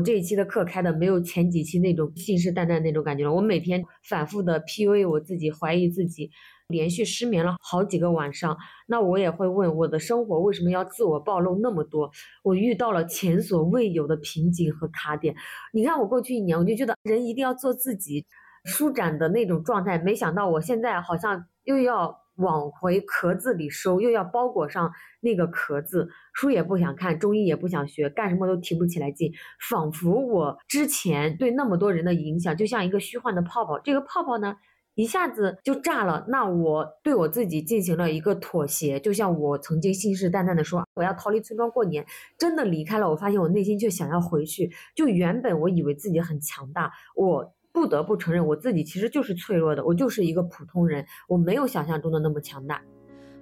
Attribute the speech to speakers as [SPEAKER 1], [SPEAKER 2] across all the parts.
[SPEAKER 1] 我这一期的课开的没有前几期那种信誓旦旦那种感觉了。我每天反复的 PUA 我自己，怀疑自己，连续失眠了好几个晚上。那我也会问，我的生活为什么要自我暴露那么多？我遇到了前所未有的瓶颈和卡点。你看，我过去一年，我就觉得人一定要做自己，舒展的那种状态。没想到我现在好像又要往回壳子里收，又要包裹上那个壳子，书也不想看，中医也不想学，干什么都提不起来劲，仿佛我之前对那么多人的影响，就像一个虚幻的泡泡，这个泡泡呢，一下子就炸了。那我对我自己进行了一个妥协，就像我曾经信誓旦旦的说我要逃离村庄过年，真的离开了，我发现我内心却想要回去。就原本我以为自己很强大，我。不得不承认，我自己其实就是脆弱的，我就是一个普通人，我没有想象中的那么强大。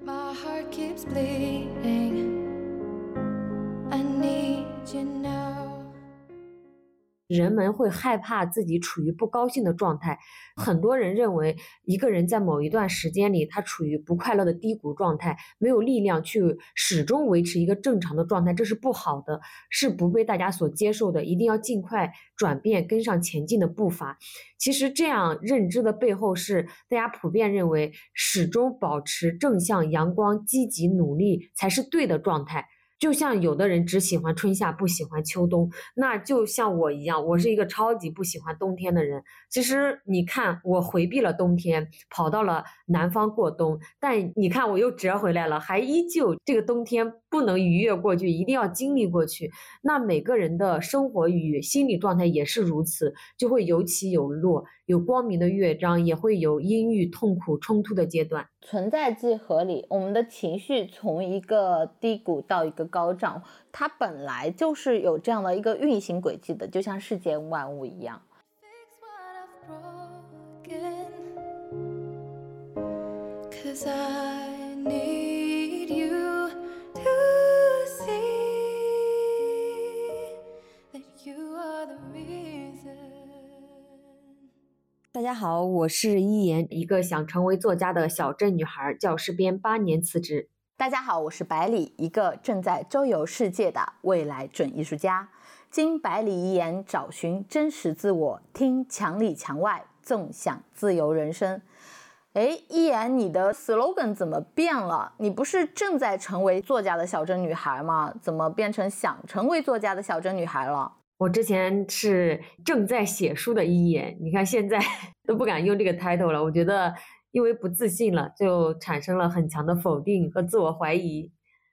[SPEAKER 2] My heart keeps bleeding.
[SPEAKER 1] 人们会害怕自己处于不高兴的状态，很多人认为一个人在某一段时间里，他处于不快乐的低谷状态，没有力量去始终维持一个正常的状态，这是不好的，是不被大家所接受的，一定要尽快转变，跟上前进的步伐。其实这样认知的背后是大家普遍认为，始终保持正向、阳光、积极、努力才是对的状态。就像有的人只喜欢春夏，不喜欢秋冬，那就像我一样，我是一个超级不喜欢冬天的人。其实你看，我回避了冬天，跑到了南方过冬，但你看我又折回来了，还依旧这个冬天不能逾越过去，一定要经历过去。那每个人的生活与心理状态也是如此，就会有起有落，有光明的乐章，也会有阴郁、痛苦、冲突的阶段。
[SPEAKER 3] 存在即合理，我们的情绪从一个低谷到一个高涨，它本来就是有这样的一个运行轨迹的，就像世间万物一样。
[SPEAKER 2] Fix what I've broken. Cause I need
[SPEAKER 1] 大家好，我是一言，一个想成为作家的小镇女孩，教师编八年辞职。
[SPEAKER 3] 大家好，我是百里，一个正在周游世界的未来准艺术家。经百里一言找寻真实自我，听墙里墙外，纵享自由人生。哎，一言，你的 slogan 怎么变了？你不是正在成为作家的小镇女孩吗？怎么变成想成为作家的小镇女孩了？
[SPEAKER 1] 我之前是正在写书的一眼，你看现在 都不敢用这个 title 了。我觉得因为不自信了，就产生了很强的否定和自我怀疑。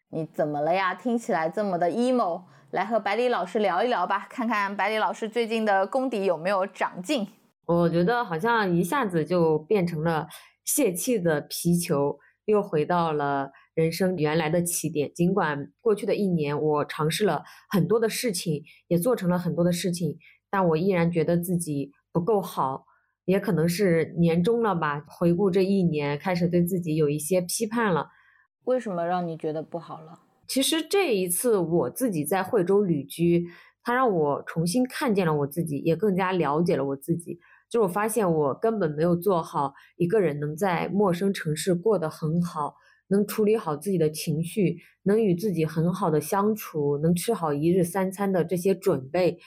[SPEAKER 3] 你怎么了呀？听起来这么的 emo，来和百里老师聊一聊吧，看看百里老师最近的功底有没有长进。
[SPEAKER 1] 我觉得好像一下子就变成了泄气的皮球，又回到了人生原来的起点。尽管过去的一年，我尝试了很多的事情，也做成了很多的事情，但我依然觉得自己不够好。也可能是年终了吧，回顾这一年，开始对自己有一些批判了。
[SPEAKER 3] 为什么让你觉得不好了？
[SPEAKER 1] 其实这一次我自己在惠州旅居，它让我重新看见了我自己，也更加了解了我自己。就我发现我根本没有做好一个人能在陌生城市过得很好，能处理好自己的情绪，能与自己很好的相处，能吃好一日三餐的这些准备。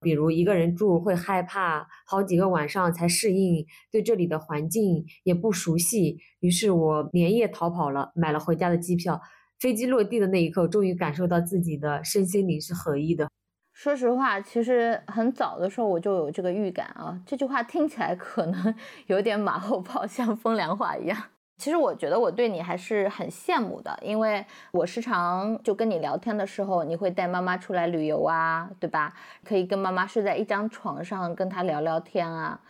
[SPEAKER 1] 比如一个人住会害怕，好几个晚上才适应，对这里的环境也不熟悉。于是我连夜逃跑了，买了回家的机票。飞机落地的那一刻，终于感受到自己的身心灵是合一的。
[SPEAKER 3] 说实话，其实很早的时候我就有这个预感啊。这句话听起来可能 有点马后炮，像风凉话一样。其实我觉得我对你还是很羡慕的，因为我时常就跟你聊天的时候，你会带妈妈出来旅游啊，对吧？可以跟妈妈睡在一张床上，跟她聊聊天啊。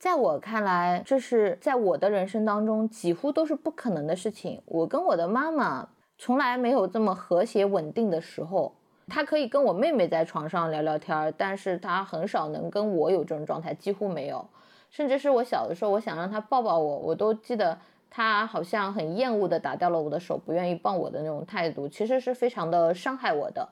[SPEAKER 3] 在我看来，这是在我的人生当中几乎都是不可能的事情。我跟我的妈妈从来没有这么和谐稳定的时候。她可以跟我妹妹在床上聊聊天，但是她很少能跟我有这种状态，几乎没有。甚至是我小的时候，我想让她抱抱我，我都记得。他好像很厌恶的打掉了我的手，不愿意抱我的那种态度，其实是非常的伤害我的。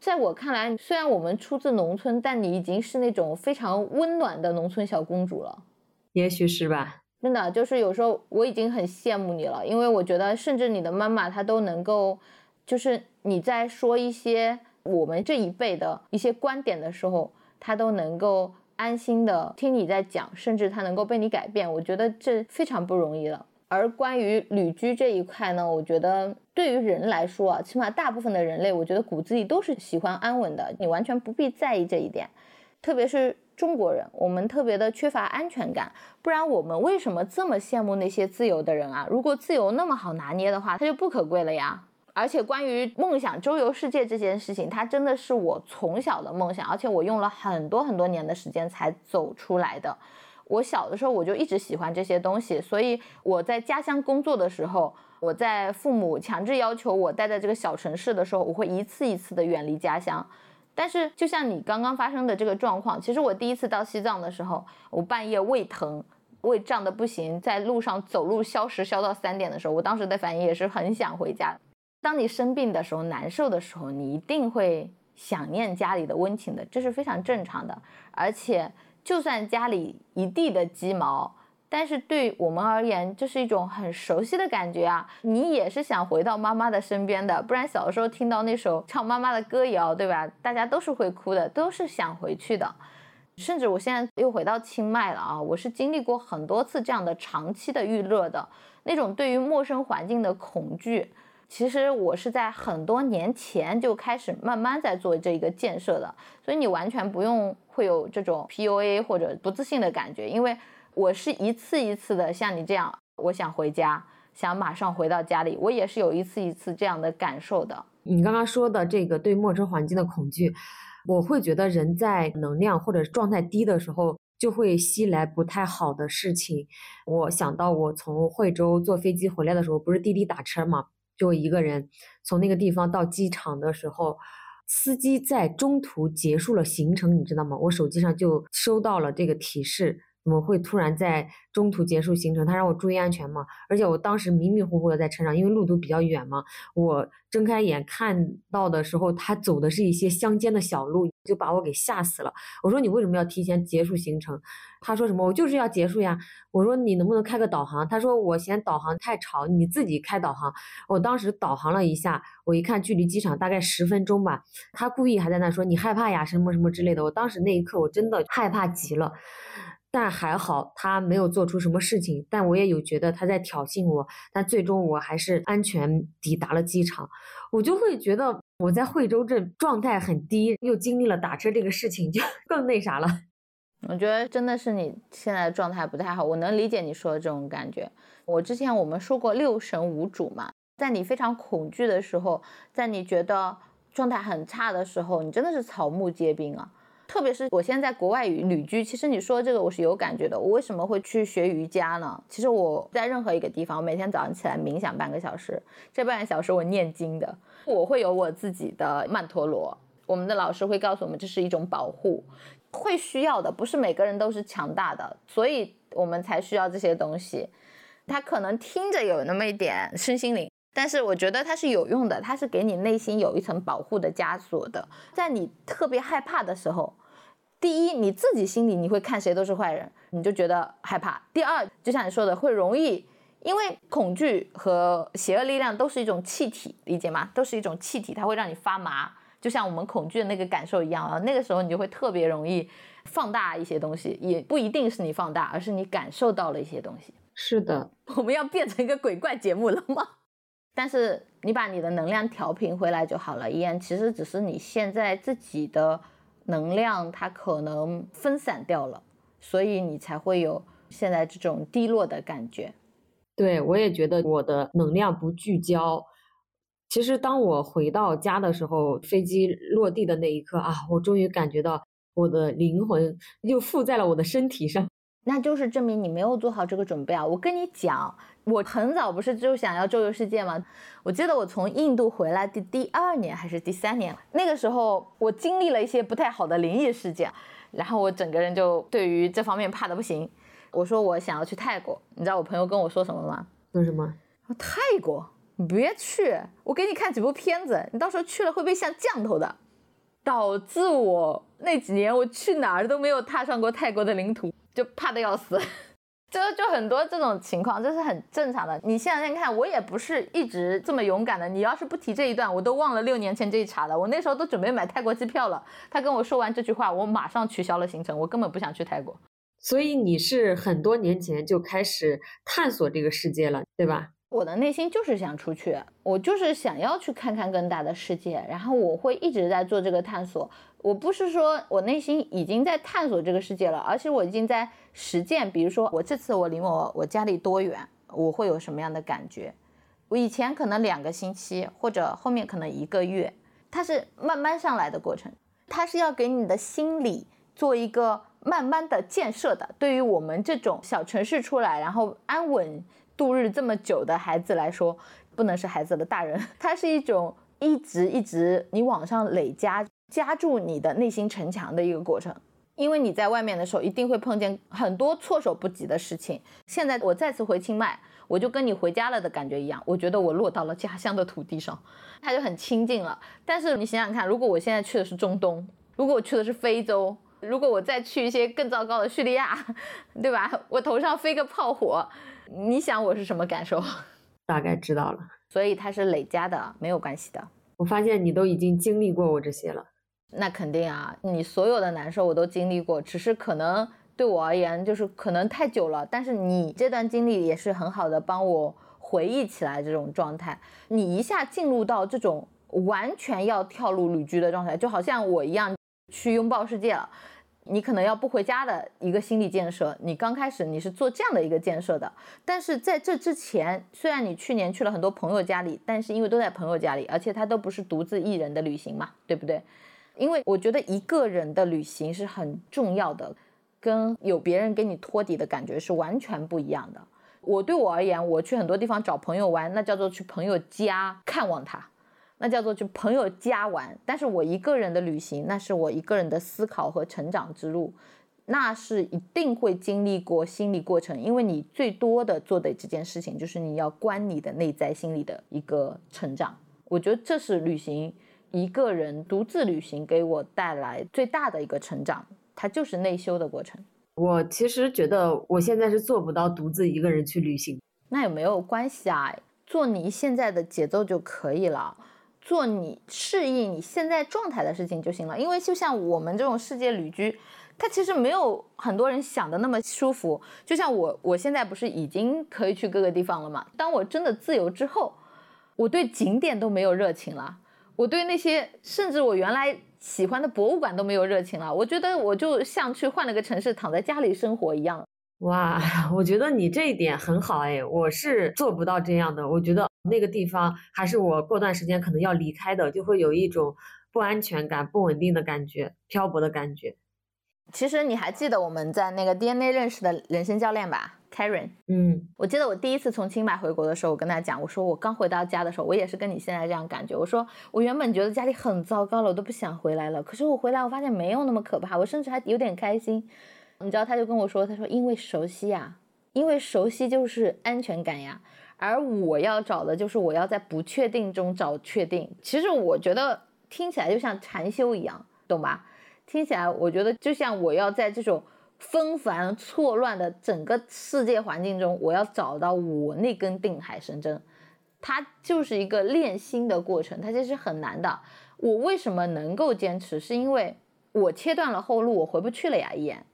[SPEAKER 3] 在我看来，虽然我们出自农村，但你已经是那种非常温暖的农村小公主了。
[SPEAKER 1] 也许是吧。
[SPEAKER 3] 真的，就是有时候我已经很羡慕你了，因为我觉得，甚至你的妈妈她都能够，就是你在说一些我们这一辈的一些观点的时候，她都能够安心的听你在讲，甚至她能够被你改变。我觉得这非常不容易了。而关于旅居这一块呢，我觉得对于人来说啊，起码大部分的人类，我觉得骨子里都是喜欢安稳的，你完全不必在意这一点，特别是。中国人，我们特别的缺乏安全感，不然我们为什么这么羡慕那些自由的人啊？如果自由那么好拿捏的话，它就不可贵了呀。而且关于梦想周游世界这件事情，它真的是我从小的梦想，而且我用了很多很多年的时间才走出来的。我小的时候我就一直喜欢这些东西，所以我在家乡工作的时候，我在父母强制要求我待在这个小城市的时候，我会一次一次的远离家乡。但是，就像你刚刚发生的这个状况，其实我第一次到西藏的时候，我半夜胃疼，胃胀的不行，在路上走路消食消到三点的时候，我当时的反应也是很想回家。当你生病的时候，难受的时候，你一定会想念家里的温情的，这是非常正常的。而且，就算家里一地的鸡毛。但是对我们而言，这是一种很熟悉的感觉啊！你也是想回到妈妈的身边的，不然小时候听到那首唱妈妈的歌谣，对吧？大家都是会哭的，都是想回去的。甚至我现在又回到清迈了啊！我是经历过很多次这样的长期的预热的那种对于陌生环境的恐惧。其实我是在很多年前就开始慢慢在做这一个建设的，所以你完全不用会有这种 PUA 或者不自信的感觉，因为。我是一次一次的像你这样，我想回家，想马上回到家里，我也是有一次一次这样的感受的。
[SPEAKER 1] 你刚刚说的这个对陌生环境的恐惧，我会觉得人在能量或者状态低的时候，就会吸来不太好的事情。我想到我从惠州坐飞机回来的时候，不是滴滴打车嘛，就一个人从那个地方到机场的时候，司机在中途结束了行程，你知道吗？我手机上就收到了这个提示。怎么会突然在中途结束行程？他让我注意安全嘛。而且我当时迷迷糊糊的在车上，因为路途比较远嘛。我睁开眼看到的时候，他走的是一些乡间的小路，就把我给吓死了。我说你为什么要提前结束行程？他说什么？我就是要结束呀。我说你能不能开个导航？他说我嫌导航太吵，你自己开导航。我当时导航了一下，我一看距离机场大概十分钟吧。他故意还在那说你害怕呀，什么什么之类的。我当时那一刻我真的害怕极了。但还好，他没有做出什么事情，但我也有觉得他在挑衅我。但最终我还是安全抵达了机场。我就会觉得我在惠州这状态很低，又经历了打车这个事情，就 更那啥了。
[SPEAKER 3] 我觉得真的是你现在状态不太好，我能理解你说的这种感觉。我之前我们说过六神无主嘛，在你非常恐惧的时候，在你觉得状态很差的时候，你真的是草木皆兵啊。特别是我现在在国外旅居，其实你说这个我是有感觉的。我为什么会去学瑜伽呢？其实我在任何一个地方，我每天早上起来冥想半个小时，这半个小时我念经的。我会有我自己的曼陀罗，我们的老师会告诉我们这是一种保护，会需要的。不是每个人都是强大的，所以我们才需要这些东西。它可能听着有那么一点身心灵。但是我觉得它是有用的，它是给你内心有一层保护的枷锁的。在你特别害怕的时候，第一，你自己心里你会看谁都是坏人，你就觉得害怕；第二，就像你说的，会容易因为恐惧和邪恶力量都是一种气体，理解吗？都是一种气体，它会让你发麻，就像我们恐惧的那个感受一样啊。那个时候你就会特别容易放大一些东西，也不一定是你放大，而是你感受到了一些东西。
[SPEAKER 1] 是的，
[SPEAKER 3] 我们要变成一个鬼怪节目了吗？但是你把你的能量调平回来就好了，依然其实只是你现在自己的能量它可能分散掉了，所以你才会有现在这种低落的感觉。
[SPEAKER 1] 对我也觉得我的能量不聚焦。其实当我回到家的时候，飞机落地的那一刻啊，我终于感觉到我的灵魂又附在了我的身体上。
[SPEAKER 3] 那就是证明你没有做好这个准备啊！我跟你讲。我很早不是就想要周游世界吗？我记得我从印度回来的第二年还是第三年，那个时候我经历了一些不太好的灵异事件，然后我整个人就对于这方面怕的不行。我说我想要去泰国，你知道我朋友跟我说什么吗？
[SPEAKER 1] 说什么？
[SPEAKER 3] 泰国？你别去，我给你看几部片子，你到时候去了会被像降头的。导致我那几年我去哪儿都没有踏上过泰国的领土，就怕的要死。就就很多这种情况，这是很正常的。你现在看，我也不是一直这么勇敢的。你要是不提这一段，我都忘了六年前这一茬了。我那时候都准备买泰国机票了。他跟我说完这句话，我马上取消了行程，我根本不想去泰国。
[SPEAKER 1] 所以你是很多年前就开始探索这个世界了，对吧？
[SPEAKER 3] 我的内心就是想出去，我就是想要去看看更大的世界，然后我会一直在做这个探索。我不是说我内心已经在探索这个世界了，而且我已经在实践。比如说，我这次我离我我家里多远，我会有什么样的感觉？我以前可能两个星期，或者后面可能一个月，它是慢慢上来的过程，它是要给你的心理做一个慢慢的建设的。对于我们这种小城市出来，然后安稳。度日这么久的孩子来说，不能是孩子的大人，它是一种一直一直你往上累加加住你的内心城墙的一个过程。因为你在外面的时候，一定会碰见很多措手不及的事情。现在我再次回清迈，我就跟你回家了的感觉一样，我觉得我落到了家乡的土地上，它就很亲近了。但是你想想看，如果我现在去的是中东，如果我去的是非洲，如果我再去一些更糟糕的叙利亚，对吧？我头上飞个炮火。你想我是什么感受？
[SPEAKER 1] 大概知道了，
[SPEAKER 3] 所以它是累加的，没有关系的。
[SPEAKER 1] 我发现你都已经经历过我这些了，
[SPEAKER 3] 那肯定啊，你所有的难受我都经历过，只是可能对我而言就是可能太久了，但是你这段经历也是很好的帮我回忆起来这种状态。你一下进入到这种完全要跳入旅居的状态，就好像我一样去拥抱世界了。你可能要不回家的一个心理建设，你刚开始你是做这样的一个建设的，但是在这之前，虽然你去年去了很多朋友家里，但是因为都在朋友家里，而且他都不是独自一人的旅行嘛，对不对？因为我觉得一个人的旅行是很重要的，跟有别人给你托底的感觉是完全不一样的。我对我而言，我去很多地方找朋友玩，那叫做去朋友家看望他。那叫做去朋友家玩，但是我一个人的旅行，那是我一个人的思考和成长之路，那是一定会经历过心理过程，因为你最多的做的这件事情就是你要关你的内在心理的一个成长。我觉得这是旅行一个人独自旅行给我带来最大的一个成长，它就是内修的过程。
[SPEAKER 1] 我其实觉得我现在是做不到独自一个人去旅行，
[SPEAKER 3] 那也没有关系啊，做你现在的节奏就可以了。做你适应你现在状态的事情就行了，因为就像我们这种世界旅居，它其实没有很多人想的那么舒服。就像我，我现在不是已经可以去各个地方了吗？当我真的自由之后，我对景点都没有热情了，我对那些甚至我原来喜欢的博物馆都没有热情了。我觉得我就像去换了个城市，躺在家里生活一样。
[SPEAKER 1] 哇，我觉得你这一点很好哎，我是做不到这样的。我觉得那个地方还是我过段时间可能要离开的，就会有一种不安全感、不稳定的感觉、漂泊的感觉。
[SPEAKER 3] 其实你还记得我们在那个 DNA 认识的人生教练吧，Karen？
[SPEAKER 1] 嗯，
[SPEAKER 3] 我记得我第一次从清迈回国的时候，我跟他讲，我说我刚回到家的时候，我也是跟你现在这样感觉。我说我原本觉得家里很糟糕了，我都不想回来了。可是我回来，我发现没有那么可怕，我甚至还有点开心。你知道，他就跟我说：“他说，因为熟悉呀，因为熟悉就是安全感呀。而我要找的就是我要在不确定中找确定。其实我觉得听起来就像禅修一样，懂吧？听起来我觉得就像我要在这种纷繁错乱的整个世界环境中，我要找到我那根定海神针。它就是一个练心的过程，它其实很难的。我为什么能够坚持？是因为我切断了后路，我回不去了呀，一眼。”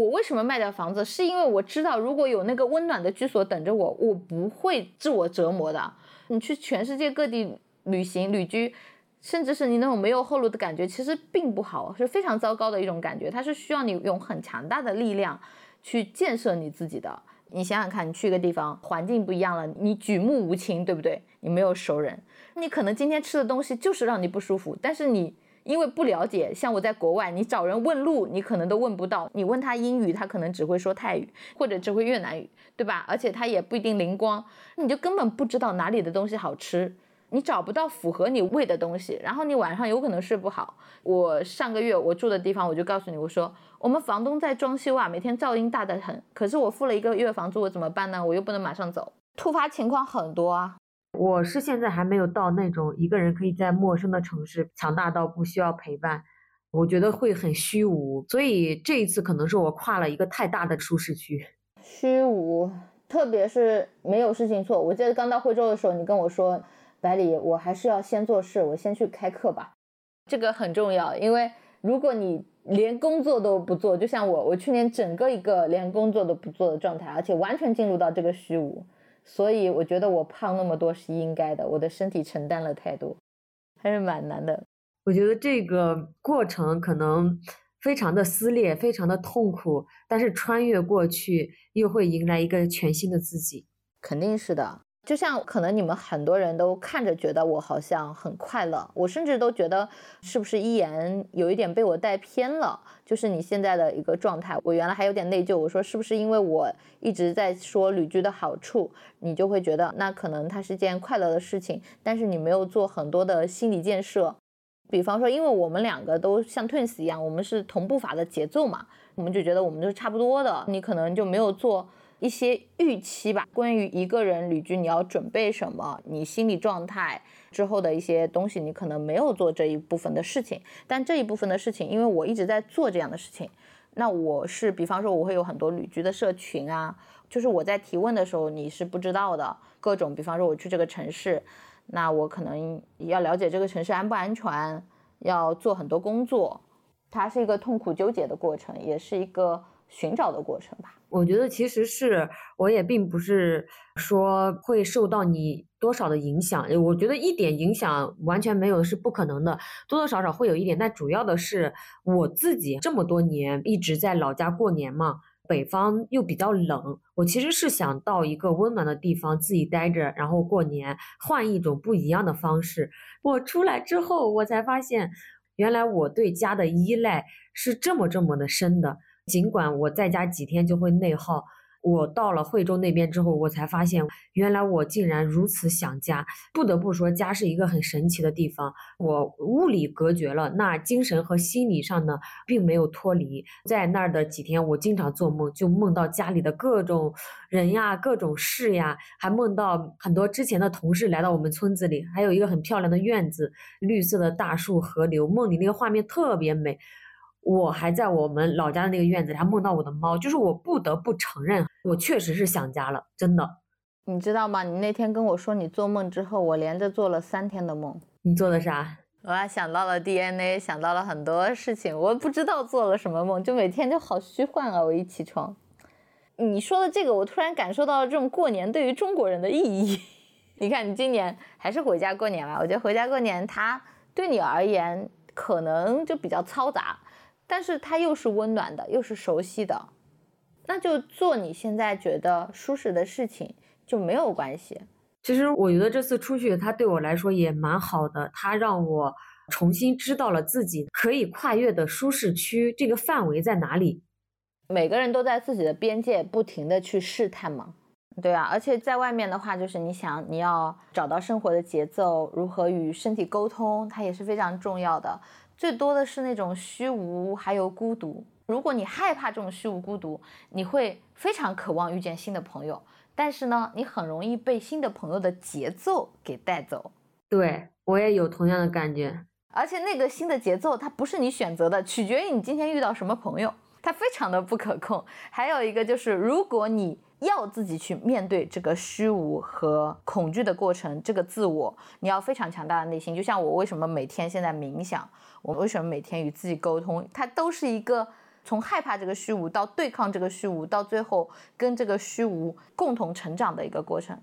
[SPEAKER 3] 我为什么卖掉房子？是因为我知道，如果有那个温暖的居所等着我，我不会自我折磨的。你去全世界各地旅行、旅居，甚至是你那种没有后路的感觉，其实并不好，是非常糟糕的一种感觉。它是需要你用很强大的力量去建设你自己的。你想想看，你去一个地方，环境不一样了，你举目无亲，对不对？你没有熟人，你可能今天吃的东西就是让你不舒服，但是你。因为不了解，像我在国外，你找人问路，你可能都问不到。你问他英语，他可能只会说泰语，或者只会越南语，对吧？而且他也不一定灵光，你就根本不知道哪里的东西好吃，你找不到符合你胃的东西，然后你晚上有可能睡不好。我上个月我住的地方，我就告诉你，我说我们房东在装修啊，每天噪音大得很，可是我付了一个月房租，我怎么办呢？我又不能马上走，突发情况很多啊。
[SPEAKER 1] 我是现在还没有到那种一个人可以在陌生的城市强大到不需要陪伴，我觉得会很虚无。所以这一次可能是我跨了一个太大的舒适区。
[SPEAKER 3] 虚无，特别是没有事情做。我记得刚到惠州的时候，你跟我说，百里，我还是要先做事，我先去开课吧。这个很重要，因为如果你连工作都不做，就像我，我去年整个一个连工作都不做的状态，而且完全进入到这个虚无，所以我觉得我胖那么多是应该的，我的身体承担了太多，还是蛮难的。
[SPEAKER 1] 我觉得这个过程可能非常的撕裂，非常的痛苦，但是穿越过去又会迎来一个全新的自己，
[SPEAKER 3] 肯定是的。就像可能你们很多人都看着觉得我好像很快乐，我甚至都觉得是不是一言有一点被我带偏了，就是你现在的一个状态。我原来还有点内疚，我说是不是因为我一直在说旅居的好处，你就会觉得那可能它是件快乐的事情，但是你没有做很多的心理建设。比方说，因为我们两个都像 twins 一样，我们是同步法的节奏嘛，我们就觉得我们都是差不多的，你可能就没有做。一些预期吧，关于一个人旅居你要准备什么，你心理状态之后的一些东西，你可能没有做这一部分的事情。但这一部分的事情，因为我一直在做这样的事情，那我是比方说我会有很多旅居的社群啊，就是我在提问的时候你是不知道的各种，比方说我去这个城市，那我可能要了解这个城市安不安全，要做很多工作，它是一个痛苦纠结的过程，也是一个寻找的过程吧。
[SPEAKER 1] 我觉得其实是我也并不是说会受到你多少的影响，我觉得一点影响完全没有是不可能的，多多少少会有一点。但主要的是我自己这么多年一直在老家过年嘛，北方又比较冷，我其实是想到一个温暖的地方自己待着，然后过年，换一种不一样的方式。我出来之后，我才发现，原来我对家的依赖是这么这么的深的。尽管我在家几天就会内耗，我到了惠州那边之后，我才发现原来我竟然如此想家。不得不说，家是一个很神奇的地方。我物理隔绝了，那精神和心理上呢，并没有脱离。在那儿的几天，我经常做梦，就梦到家里的各种人呀、各种事呀，还梦到很多之前的同事来到我们村子里，还有一个很漂亮的院子，绿色的大树、河流，梦里那个画面特别美。我还在我们老家的那个院子里，还梦到我的猫。就是我不得不承认，我确实是想家了，真的。
[SPEAKER 3] 你知道吗？你那天跟我说你做梦之后，我连着做了三天的梦。
[SPEAKER 1] 你做的啥？
[SPEAKER 3] 我还想到了 DNA，想到了很多事情。我不知道做了什么梦，就每天就好虚幻啊！我一起床，你说的这个，我突然感受到了这种过年对于中国人的意义。你看，你今年还是回家过年吧。我觉得回家过年，它对你而言可能就比较嘈杂。但是它又是温暖的，又是熟悉的，那就做你现在觉得舒适的事情就没有关系。
[SPEAKER 1] 其实我觉得这次出去，它对我来说也蛮好的，它让我重新知道了自己可以跨越的舒适区这个范围在哪里。
[SPEAKER 3] 每个人都在自己的边界不停的去试探嘛，对啊，而且在外面的话，就是你想你要找到生活的节奏，如何与身体沟通，它也是非常重要的。最多的是那种虚无，还有孤独。如果你害怕这种虚无孤独，你会非常渴望遇见新的朋友，但是呢，你很容易被新的朋友的节奏给带走。
[SPEAKER 1] 对我也有同样的感觉，
[SPEAKER 3] 而且那个新的节奏它不是你选择的，取决于你今天遇到什么朋友，它非常的不可控。还有一个就是，如果你要自己去面对这个虚无和恐惧的过程，这个自我，你要非常强大的内心。就像我为什么每天现在冥想，我为什么每天与自己沟通，它都是一个从害怕这个虚无到对抗这个虚无，到最后跟这个虚无共同成长的一个过程。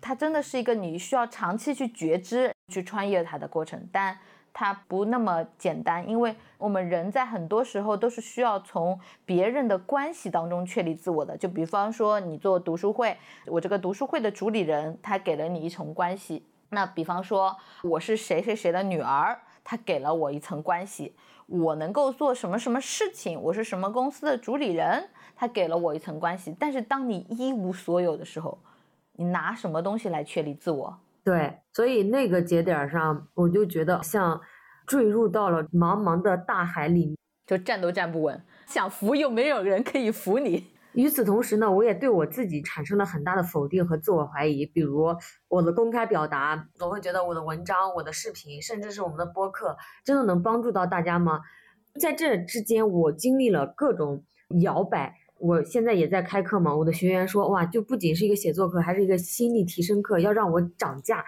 [SPEAKER 3] 它真的是一个你需要长期去觉知、去穿越它的过程，但。它不那么简单，因为我们人在很多时候都是需要从别人的关系当中确立自我的。就比方说，你做读书会，我这个读书会的主理人，他给了你一层关系。那比方说，我是谁谁谁的女儿，他给了我一层关系。我能够做什么什么事情，我是什么公司的主理人，他给了我一层关系。但是当你一无所有的时候，你拿什么东西来确立自我？
[SPEAKER 1] 对，所以那个节点上，我就觉得像坠入到了茫茫的大海里，
[SPEAKER 3] 就站都站不稳，想扶又没有人可以扶你。
[SPEAKER 1] 与此同时呢，我也对我自己产生了很大的否定和自我怀疑。比如我的公开表达，我会觉得我的文章、我的视频，甚至是我们的播客，真的能帮助到大家吗？在这之间，我经历了各种摇摆。我现在也在开课嘛，我的学员说，哇，就不仅是一个写作课，还是一个心理提升课，要让我涨价。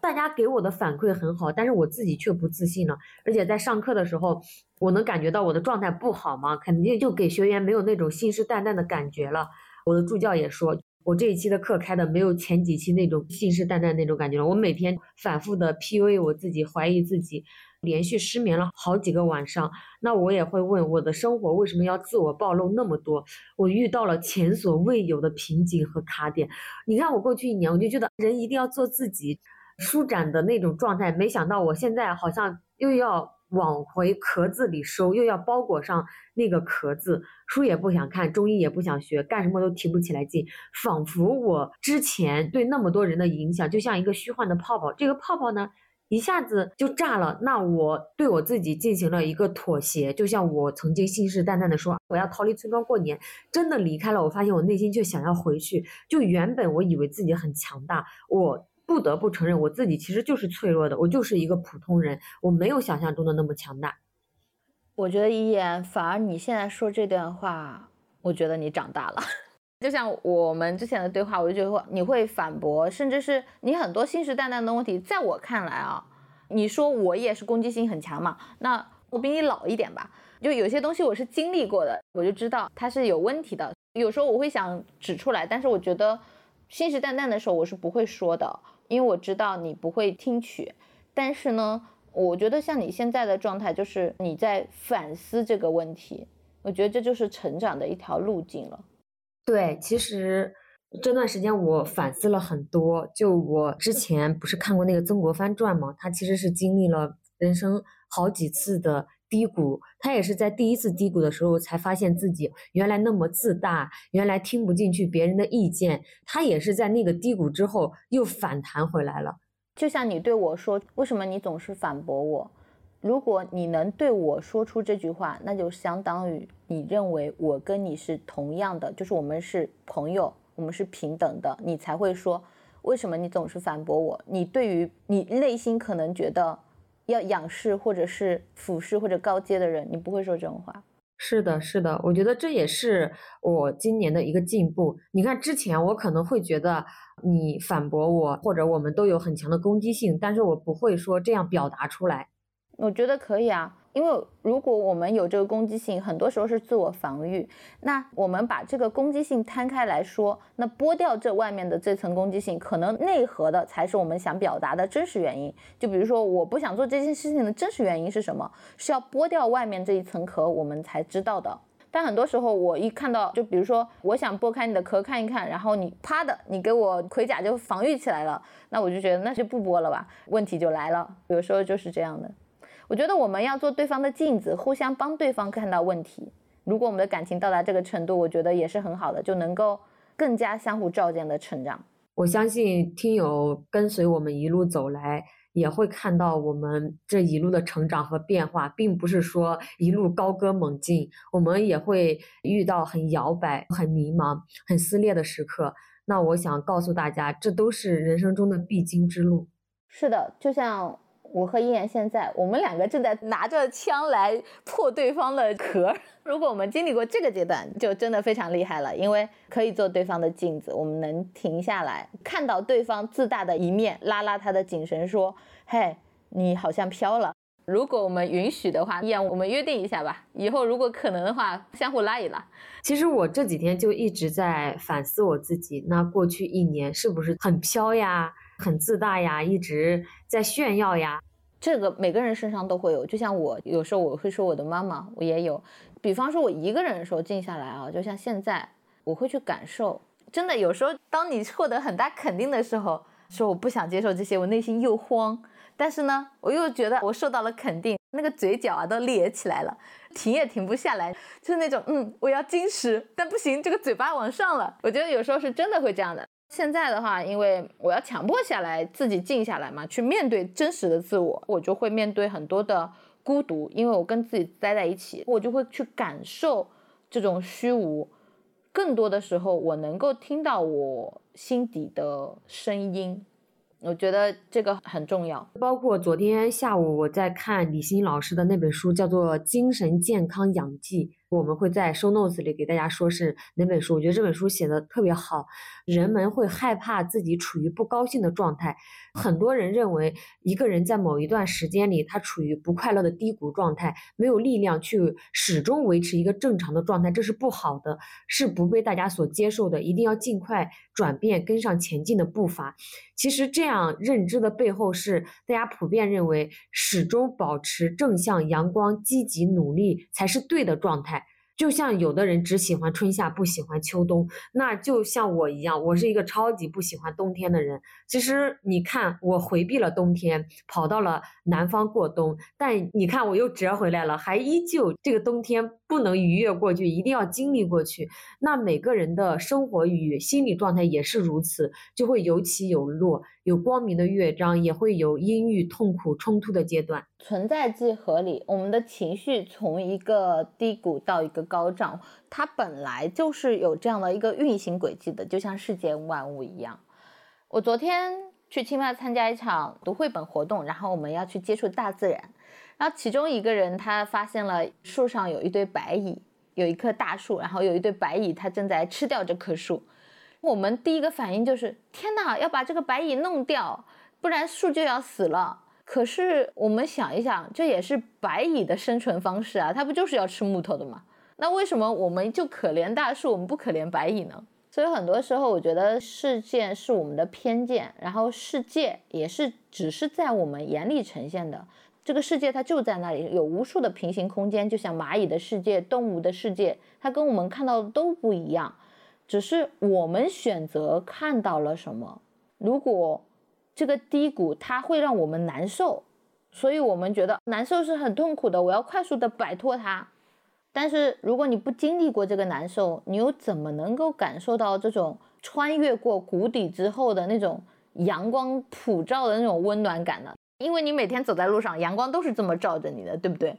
[SPEAKER 1] 大家给我的反馈很好，但是我自己却不自信了。而且在上课的时候，我能感觉到我的状态不好嘛，肯定就给学员没有那种信誓旦旦的感觉了。我的助教也说。我这一期的课开的没有前几期那种信誓旦旦那种感觉了。我每天反复的 PUA 我自己，怀疑自己，连续失眠了好几个晚上。那我也会问我的生活为什么要自我暴露那么多？我遇到了前所未有的瓶颈和卡点。你看我过去一年，我就觉得人一定要做自己，舒展的那种状态。没想到我现在好像又要。往回壳子里收，又要包裹上那个壳子，书也不想看，中医也不想学，干什么都提不起来劲，仿佛我之前对那么多人的影响，就像一个虚幻的泡泡，这个泡泡呢，一下子就炸了。那我对我自己进行了一个妥协，就像我曾经信誓旦旦的说，我要逃离村庄过年，真的离开了，我发现我内心却想要回去。就原本我以为自己很强大，我。不得不承认，我自己其实就是脆弱的，我就是一个普通人，我没有想象中的那么强大。
[SPEAKER 3] 我觉得一言，反而你现在说这段话，我觉得你长大了。就像我们之前的对话，我就觉得你会反驳，甚至是你很多信誓旦旦的问题，在我看来啊，你说我也是攻击性很强嘛，那我比你老一点吧，就有些东西我是经历过的，我就知道它是有问题的。有时候我会想指出来，但是我觉得信誓旦旦的时候，我是不会说的。因为我知道你不会听取，但是呢，我觉得像你现在的状态，就是你在反思这个问题，我觉得这就是成长的一条路径了。
[SPEAKER 1] 对，其实这段时间我反思了很多。就我之前不是看过那个曾国藩传吗？他其实是经历了人生好几次的。低谷，他也是在第一次低谷的时候才发现自己原来那么自大，原来听不进去别人的意见。他也是在那个低谷之后又反弹回来了。
[SPEAKER 3] 就像你对我说：“为什么你总是反驳我？”如果你能对我说出这句话，那就相当于你认为我跟你是同样的，就是我们是朋友，我们是平等的，你才会说：“为什么你总是反驳我？”你对于你内心可能觉得。要仰视或者是俯视或者高阶的人，你不会说这种话。
[SPEAKER 1] 是的，是的，我觉得这也是我今年的一个进步。你看，之前我可能会觉得你反驳我，或者我们都有很强的攻击性，但是我不会说这样表达出来。
[SPEAKER 3] 我觉得可以啊。因为如果我们有这个攻击性，很多时候是自我防御。那我们把这个攻击性摊开来说，那剥掉这外面的这层攻击性，可能内核的才是我们想表达的真实原因。就比如说，我不想做这件事情的真实原因是什么？是要剥掉外面这一层壳，我们才知道的。但很多时候，我一看到，就比如说，我想剥开你的壳看一看，然后你啪的，你给我盔甲就防御起来了，那我就觉得那就不剥了吧，问题就来了。有时候就是这样的。我觉得我们要做对方的镜子，互相帮对方看到问题。如果我们的感情到达这个程度，我觉得也是很好的，就能够更加相互照见的成长。
[SPEAKER 1] 我相信听友跟随我们一路走来，也会看到我们这一路的成长和变化，并不是说一路高歌猛进，我们也会遇到很摇摆、很迷茫、很撕裂的时刻。那我想告诉大家，这都是人生中的必经之路。
[SPEAKER 3] 是的，就像。我和依言现在，我们两个正在拿着枪来破对方的壳。如果我们经历过这个阶段，就真的非常厉害了，因为可以做对方的镜子，我们能停下来看到对方自大的一面，拉拉他的颈绳，说：“嘿，你好像飘了。”如果我们允许的话，依言，我们约定一下吧，以后如果可能的话，相互拉一拉。
[SPEAKER 1] 其实我这几天就一直在反思我自己，那过去一年是不是很飘呀？很自大呀，一直在炫耀呀。
[SPEAKER 3] 这个每个人身上都会有，就像我有时候我会说我的妈妈，我也有。比方说，我一个人的时候静下来啊，就像现在，我会去感受。真的，有时候当你获得很大肯定的时候，说我不想接受这些，我内心又慌。但是呢，我又觉得我受到了肯定，那个嘴角啊都咧起来了，停也停不下来，就是那种嗯，我要矜持，但不行，这个嘴巴往上了。我觉得有时候是真的会这样的。现在的话，因为我要强迫下来，自己静下来嘛，去面对真实的自我，我就会面对很多的孤独，因为我跟自己待在一起，我就会去感受这种虚无。更多的时候，我能够听到我心底的声音。我觉得这个很重要。
[SPEAKER 1] 包括昨天下午我在看李欣老师的那本书，叫做《精神健康养记》。我们会在 show notes 里给大家说是哪本书，我觉得这本书写的特别好。人们会害怕自己处于不高兴的状态，很多人认为一个人在某一段时间里，他处于不快乐的低谷状态，没有力量去始终维持一个正常的状态，这是不好的，是不被大家所接受的，一定要尽快转变，跟上前进的步伐。其实这样认知的背后是大家普遍认为，始终保持正向、阳光、积极、努力才是对的状态。就像有的人只喜欢春夏，不喜欢秋冬，那就像我一样，我是一个超级不喜欢冬天的人。其实你看，我回避了冬天，跑到了南方过冬，但你看我又折回来了，还依旧这个冬天不能逾越过去，一定要经历过去。那每个人的生活与心理状态也是如此，就会有起有落，有光明的乐章，也会有阴郁、痛苦、冲突的阶段。
[SPEAKER 3] 存在即合理，我们的情绪从一个低谷到一个高涨，它本来就是有这样的一个运行轨迹的，就像世间万物一样。我昨天去清迈参加一场读绘本活动，然后我们要去接触大自然，然后其中一个人他发现了树上有一堆白蚁，有一棵大树，然后有一堆白蚁，它正在吃掉这棵树。我们第一个反应就是天哪，要把这个白蚁弄掉，不然树就要死了。可是我们想一想，这也是白蚁的生存方式啊，它不就是要吃木头的吗？那为什么我们就可怜大树，我们不可怜白蚁呢？所以很多时候，我觉得事件是我们的偏见，然后世界也是只是在我们眼里呈现的。这个世界它就在那里，有无数的平行空间，就像蚂蚁的世界、动物的世界，它跟我们看到的都不一样，只是我们选择看到了什么。如果这个低谷它会让我们难受，所以我们觉得难受是很痛苦的，我要快速的摆脱它。但是如果你不经历过这个难受，你又怎么能够感受到这种穿越过谷底之后的那种阳光普照的那种温暖感呢？因为你每天走在路上，阳光都是这么照着你的，对不对？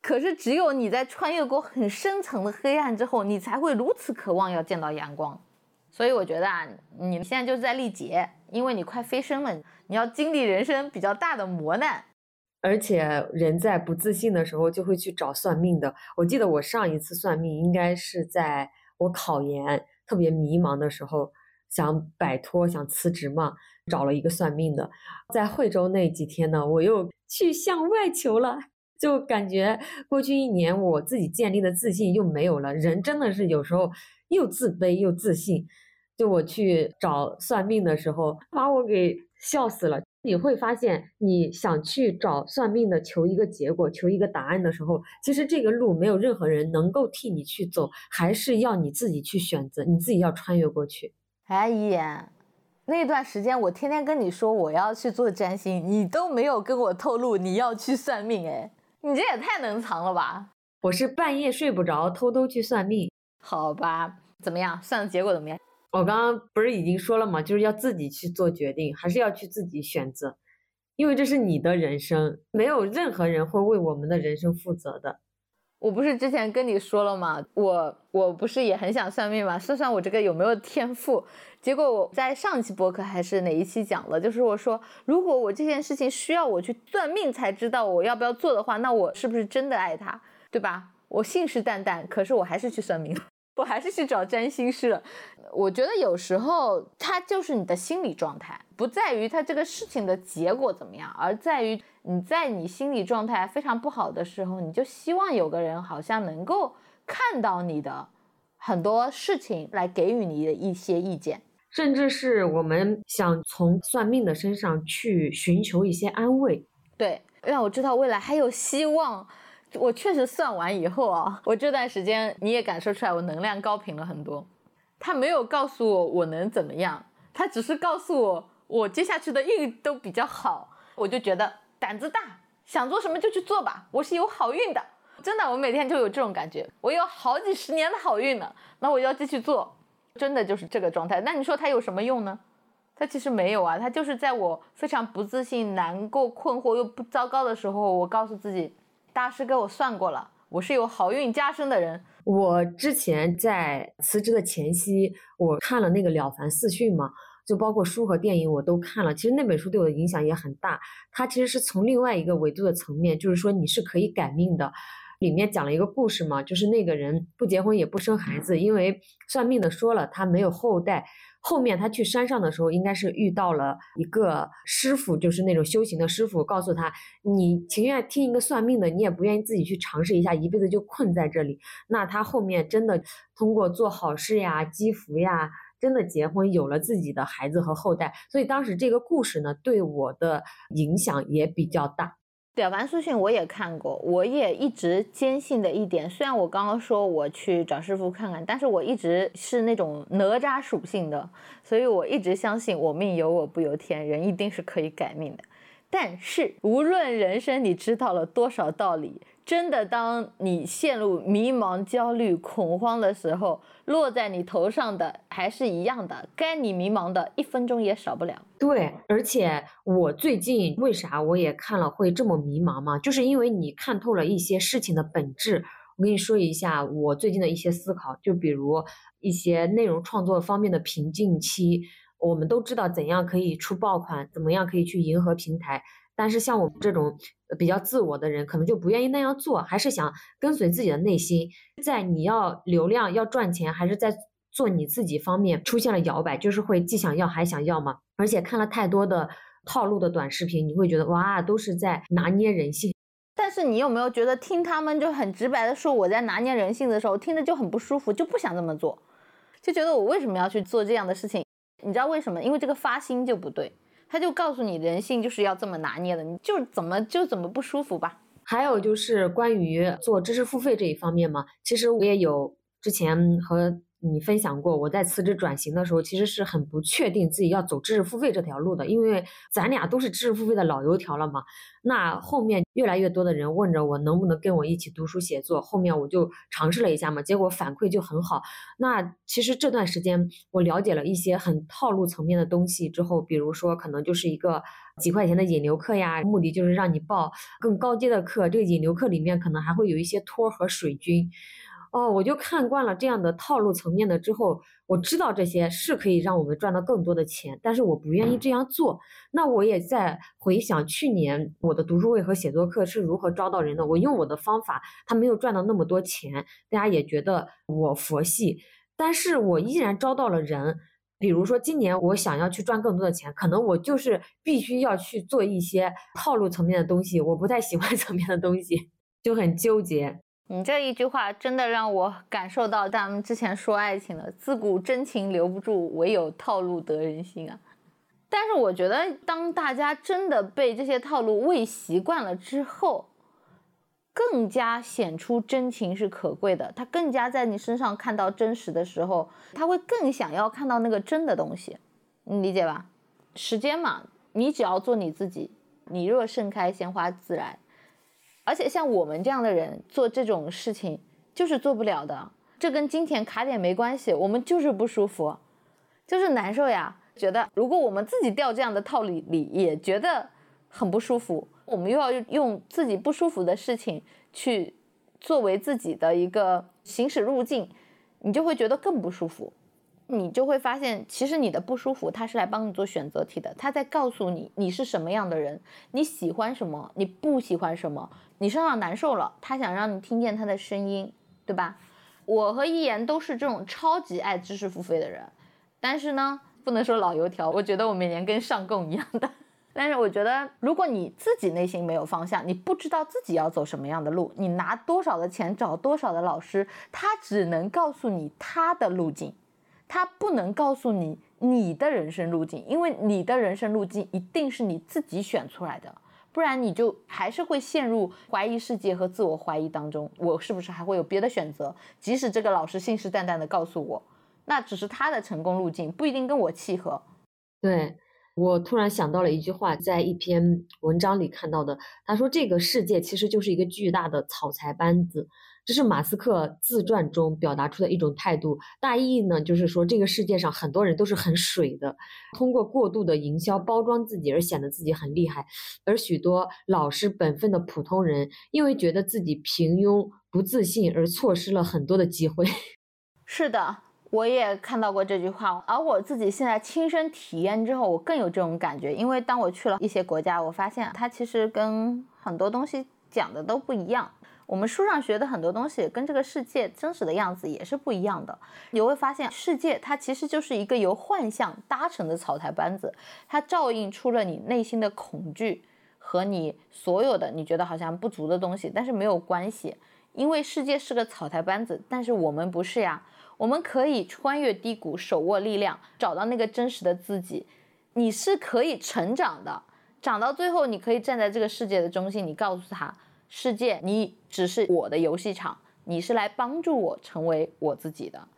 [SPEAKER 3] 可是只有你在穿越过很深层的黑暗之后，你才会如此渴望要见到阳光。所以我觉得啊，你现在就是在历劫。因为你快飞升了，你要经历人生比较大的磨难，
[SPEAKER 1] 而且人在不自信的时候就会去找算命的。我记得我上一次算命应该是在我考研特别迷茫的时候，想摆脱想辞职嘛，找了一个算命的。在惠州那几天呢，我又去向外求了，就感觉过去一年我自己建立的自信又没有了。人真的是有时候又自卑又自信。就我去找算命的时候，把我给笑死了。你会发现，你想去找算命的求一个结果、求一个答案的时候，其实这个路没有任何人能够替你去走，还是要你自己去选择，你自己要穿越过去。
[SPEAKER 3] 哎，一言，那段时间我天天跟你说我要去做占星，你都没有跟我透露你要去算命，哎，你这也太能藏了吧？
[SPEAKER 1] 我是半夜睡不着，偷偷去算命。
[SPEAKER 3] 好吧，怎么样？算的结果怎么样？
[SPEAKER 1] 我刚刚不是已经说了吗？就是要自己去做决定，还是要去自己选择，因为这是你的人生，没有任何人会为我们的人生负责的。
[SPEAKER 3] 我不是之前跟你说了吗？我我不是也很想算命吗？算算我这个有没有天赋？结果我在上期播客还是哪一期讲了，就是我说，如果我这件事情需要我去算命才知道我要不要做的话，那我是不是真的爱他？对吧？我信誓旦旦，可是我还是去算命了。我还是去找占星师了。我觉得有时候他就是你的心理状态，不在于他这个事情的结果怎么样，而在于你在你心理状态非常不好的时候，你就希望有个人好像能够看到你的很多事情，来给予你的一些意见，
[SPEAKER 1] 甚至是我们想从算命的身上去寻求一些安慰，
[SPEAKER 3] 对，让我知道未来还有希望。我确实算完以后啊，我这段时间你也感受出来，我能量高频了很多。他没有告诉我我能怎么样，他只是告诉我我接下去的运都比较好。我就觉得胆子大，想做什么就去做吧，我是有好运的。真的，我每天就有这种感觉，我有好几十年的好运呢，那我要继续做，真的就是这个状态。那你说它有什么用呢？它其实没有啊，它就是在我非常不自信、难过、困惑又不糟糕的时候，我告诉自己。大师给我算过了，我是有好运加身的人。
[SPEAKER 1] 我之前在辞职的前夕，我看了那个《了凡四训》嘛，就包括书和电影我都看了。其实那本书对我的影响也很大，它其实是从另外一个维度的层面，就是说你是可以改命的。里面讲了一个故事嘛，就是那个人不结婚也不生孩子，因为算命的说了他没有后代。后面他去山上的时候，应该是遇到了一个师傅，就是那种修行的师傅，告诉他，你情愿听一个算命的，你也不愿意自己去尝试一下，一辈子就困在这里。那他后面真的通过做好事呀、积福呀，真的结婚，有了自己的孩子和后代。所以当时这个故事呢，对我的影响也比较大。
[SPEAKER 3] 表白书信我也看过，我也一直坚信的一点，虽然我刚刚说我去找师傅看看，但是我一直是那种哪吒属性的，所以我一直相信我命由我不由天，人一定是可以改命的。但是无论人生你知道了多少道理。真的，当你陷入迷茫、焦虑、恐慌的时候，落在你头上的还是一样的，该你迷茫的一分钟也少不了。
[SPEAKER 1] 对，而且我最近为啥我也看了会这么迷茫嘛？就是因为你看透了一些事情的本质。我跟你说一下我最近的一些思考，就比如一些内容创作方面的瓶颈期，我们都知道怎样可以出爆款，怎么样可以去迎合平台。但是像我们这种比较自我的人，可能就不愿意那样做，还是想跟随自己的内心，在你要流量要赚钱，还是在做你自己方面出现了摇摆，就是会既想要还想要嘛。而且看了太多的套路的短视频，你会觉得哇，都是在拿捏人性。
[SPEAKER 3] 但是你有没有觉得听他们就很直白的说我在拿捏人性的时候，听着就很不舒服，就不想这么做，就觉得我为什么要去做这样的事情？你知道为什么？因为这个发心就不对。他就告诉你，人性就是要这么拿捏的，你就怎么就怎么不舒服吧。
[SPEAKER 1] 还有就是关于做知识付费这一方面嘛，其实我也有之前和。你分享过，我在辞职转型的时候，其实是很不确定自己要走知识付费这条路的，因为咱俩都是知识付费的老油条了嘛。那后面越来越多的人问着我能不能跟我一起读书写作，后面我就尝试了一下嘛，结果反馈就很好。那其实这段时间我了解了一些很套路层面的东西之后，比如说可能就是一个几块钱的引流课呀，目的就是让你报更高阶的课，这个引流课里面可能还会有一些托和水军。哦，我就看惯了这样的套路层面的之后，我知道这些是可以让我们赚到更多的钱，但是我不愿意这样做。那我也在回想去年我的读书会和写作课是如何招到人的。我用我的方法，他没有赚到那么多钱，大家也觉得我佛系，但是我依然招到了人。比如说今年我想要去赚更多的钱，可能我就是必须要去做一些套路层面的东西，我不太喜欢 层面的东西，就很纠结。
[SPEAKER 3] 你这一句话真的让我感受到咱们之前说爱情的“自古真情留不住，唯有套路得人心”啊。但是我觉得，当大家真的被这些套路喂习惯了之后，更加显出真情是可贵的。他更加在你身上看到真实的时候，他会更想要看到那个真的东西。你理解吧？时间嘛，你只要做你自己，你若盛开，鲜花自然。而且像我们这样的人做这种事情就是做不了的，这跟金钱卡点没关系，我们就是不舒服，就是难受呀。觉得如果我们自己掉这样的套里里，也觉得很不舒服，我们又要用自己不舒服的事情去作为自己的一个行驶路径，你就会觉得更不舒服。你就会发现，其实你的不舒服，他是来帮你做选择题的，他在告诉你你是什么样的人，你喜欢什么，你不喜欢什么，你身上难受了，他想让你听见他的声音，对吧？我和一言都是这种超级爱知识付费的人，但是呢，不能说老油条，我觉得我每年跟上供一样的。但是我觉得，如果你自己内心没有方向，你不知道自己要走什么样的路，你拿多少的钱找多少的老师，他只能告诉你他的路径。他不能告诉你你的人生路径，因为你的人生路径一定是你自己选出来的，不然你就还是会陷入怀疑世界和自我怀疑当中。我是不是还会有别的选择？即使这个老师信誓旦旦的告诉我，那只是他的成功路径，不一定跟我契合。
[SPEAKER 1] 对我突然想到了一句话，在一篇文章里看到的，他说这个世界其实就是一个巨大的草台班子。这是马斯克自传中表达出的一种态度，大意呢就是说，这个世界上很多人都是很水的，通过过度的营销包装自己而显得自己很厉害，而许多老实本分的普通人，因为觉得自己平庸不自信而错失了很多的机会。
[SPEAKER 3] 是的。我也看到过这句话，而我自己现在亲身体验之后，我更有这种感觉。因为当我去了一些国家，我发现它其实跟很多东西讲的都不一样。我们书上学的很多东西，跟这个世界真实的样子也是不一样的。你会发现，世界它其实就是一个由幻象搭成的草台班子，它照映出了你内心的恐惧和你所有的你觉得好像不足的东西。但是没有关系，因为世界是个草台班子，但是我们不是呀。我们可以穿越低谷，手握力量，找到那个真实的自己。你是可以成长的，长到最后，你可以站在这个世界的中心，你告诉他。世界，你只是我的游戏场，你是来帮助我成为我自己的。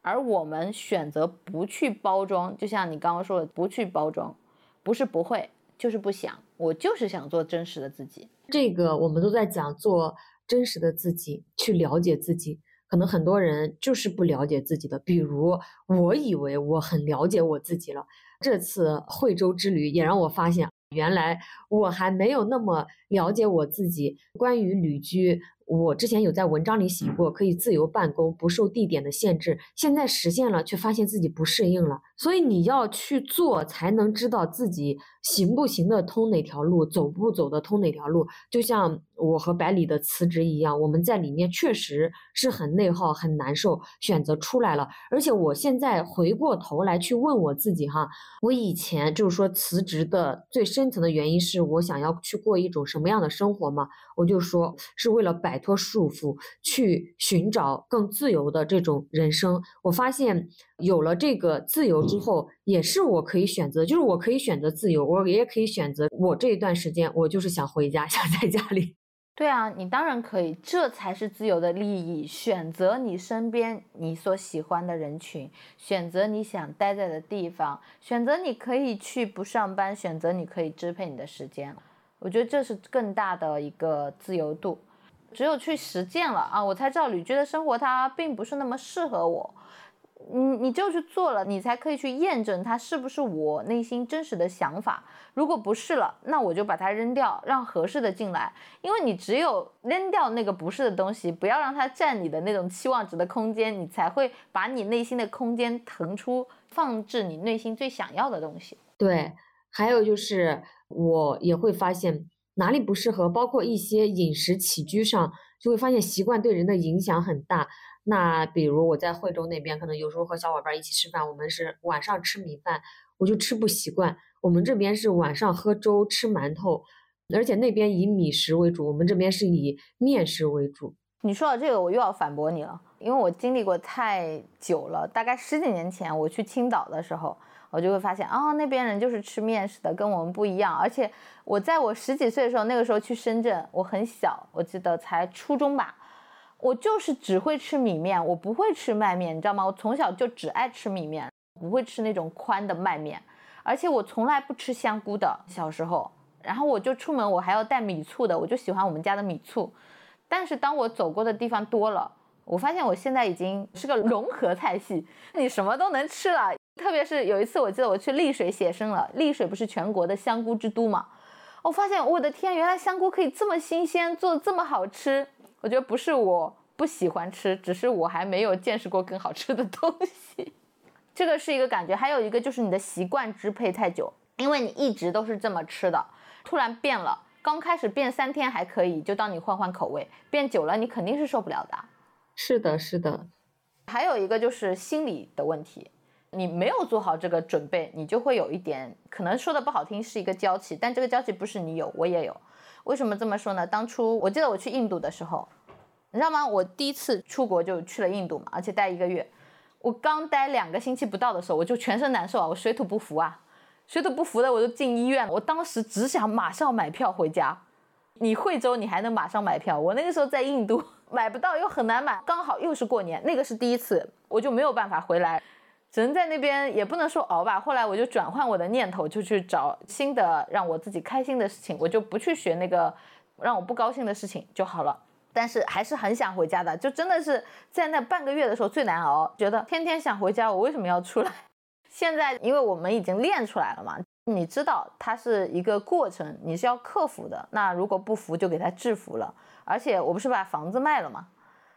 [SPEAKER 3] 而我们选择不去包装，就像你刚刚说的，不去包装，不是不会，就是不想。我就是想做真实的自己。
[SPEAKER 1] 这个我们都在讲做真实的自己，去了解自己。可能很多人就是不了解自己的，比如我以为我很了解我自己了。这次惠州之旅也让我发现。原来我还没有那么了解我自己。关于旅居。我之前有在文章里写过，可以自由办公，不受地点的限制。现在实现了，却发现自己不适应了。所以你要去做，才能知道自己行不行得通哪条路，走不走得通哪条路。就像我和百里的辞职一样，我们在里面确实是很内耗、很难受，选择出来了。而且我现在回过头来去问我自己，哈，我以前就是说辞职的最深层的原因是我想要去过一种什么样的生活嘛？我就说是为了摆。摆脱束缚，去寻找更自由的这种人生。我发现有了这个自由之后，也是我可以选择，就是我可以选择自由，我也可以选择。我这一段时间，我就是想回家，想在家里。
[SPEAKER 3] 对啊，你当然可以，这才是自由的利益。选择你身边你所喜欢的人群，选择你想待在的地方，选择你可以去不上班，选择你可以支配你的时间。我觉得这是更大的一个自由度。只有去实践了啊，我才知道旅居的生活它并不是那么适合我。你你就去做了，你才可以去验证它是不是我内心真实的想法。如果不是了，那我就把它扔掉，让合适的进来。因为你只有扔掉那个不是的东西，不要让它占你的那种期望值的空间，你才会把你内心的空间腾出，放置你内心最想要的东西。
[SPEAKER 1] 对，还有就是我也会发现。哪里不适合，包括一些饮食起居上，就会发现习惯对人的影响很大。那比如我在惠州那边，可能有时候和小伙伴一起吃饭，我们是晚上吃米饭，我就吃不习惯。我们这边是晚上喝粥吃馒头，而且那边以米食为主，我们这边是以面食为主。
[SPEAKER 3] 你说到这个，我又要反驳你了，因为我经历过太久了，大概十几年前我去青岛的时候。我就会发现，哦，那边人就是吃面食的，跟我们不一样。而且我在我十几岁的时候，那个时候去深圳，我很小，我记得才初中吧，我就是只会吃米面，我不会吃麦面，你知道吗？我从小就只爱吃米面，不会吃那种宽的麦面，而且我从来不吃香菇的。小时候，然后我就出门，我还要带米醋的，我就喜欢我们家的米醋。但是当我走过的地方多了，我发现我现在已经是个融合菜系，你什么都能吃了。特别是有一次，我记得我去丽水写生了。丽水不是全国的香菇之都嘛？我发现我的天，原来香菇可以这么新鲜，做的这么好吃。我觉得不是我不喜欢吃，只是我还没有见识过更好吃的东西。这个是一个感觉，还有一个就是你的习惯支配太久，因为你一直都是这么吃的，突然变了。刚开始变三天还可以，就当你换换口味；变久了，你肯定是受不了的。
[SPEAKER 1] 是的，是的。
[SPEAKER 3] 还有一个就是心理的问题。你没有做好这个准备，你就会有一点可能说的不好听，是一个娇气，但这个娇气不是你有，我也有。为什么这么说呢？当初我记得我去印度的时候，你知道吗？我第一次出国就去了印度嘛，而且待一个月。我刚待两个星期不到的时候，我就全身难受啊，我水土不服啊，水土不服的我就进医院了。我当时只想马上买票回家。你惠州你还能马上买票，我那个时候在印度 买不到，又很难买，刚好又是过年，那个是第一次，我就没有办法回来。只能在那边，也不能说熬吧。后来我就转换我的念头，就去找新的让我自己开心的事情，我就不去学那个让我不高兴的事情就好了。但是还是很想回家的，就真的是在那半个月的时候最难熬，觉得天天想回家，我为什么要出来？现在因为我们已经练出来了嘛，你知道它是一个过程，你是要克服的。那如果不服，就给他制服了。而且我不是把房子卖了嘛？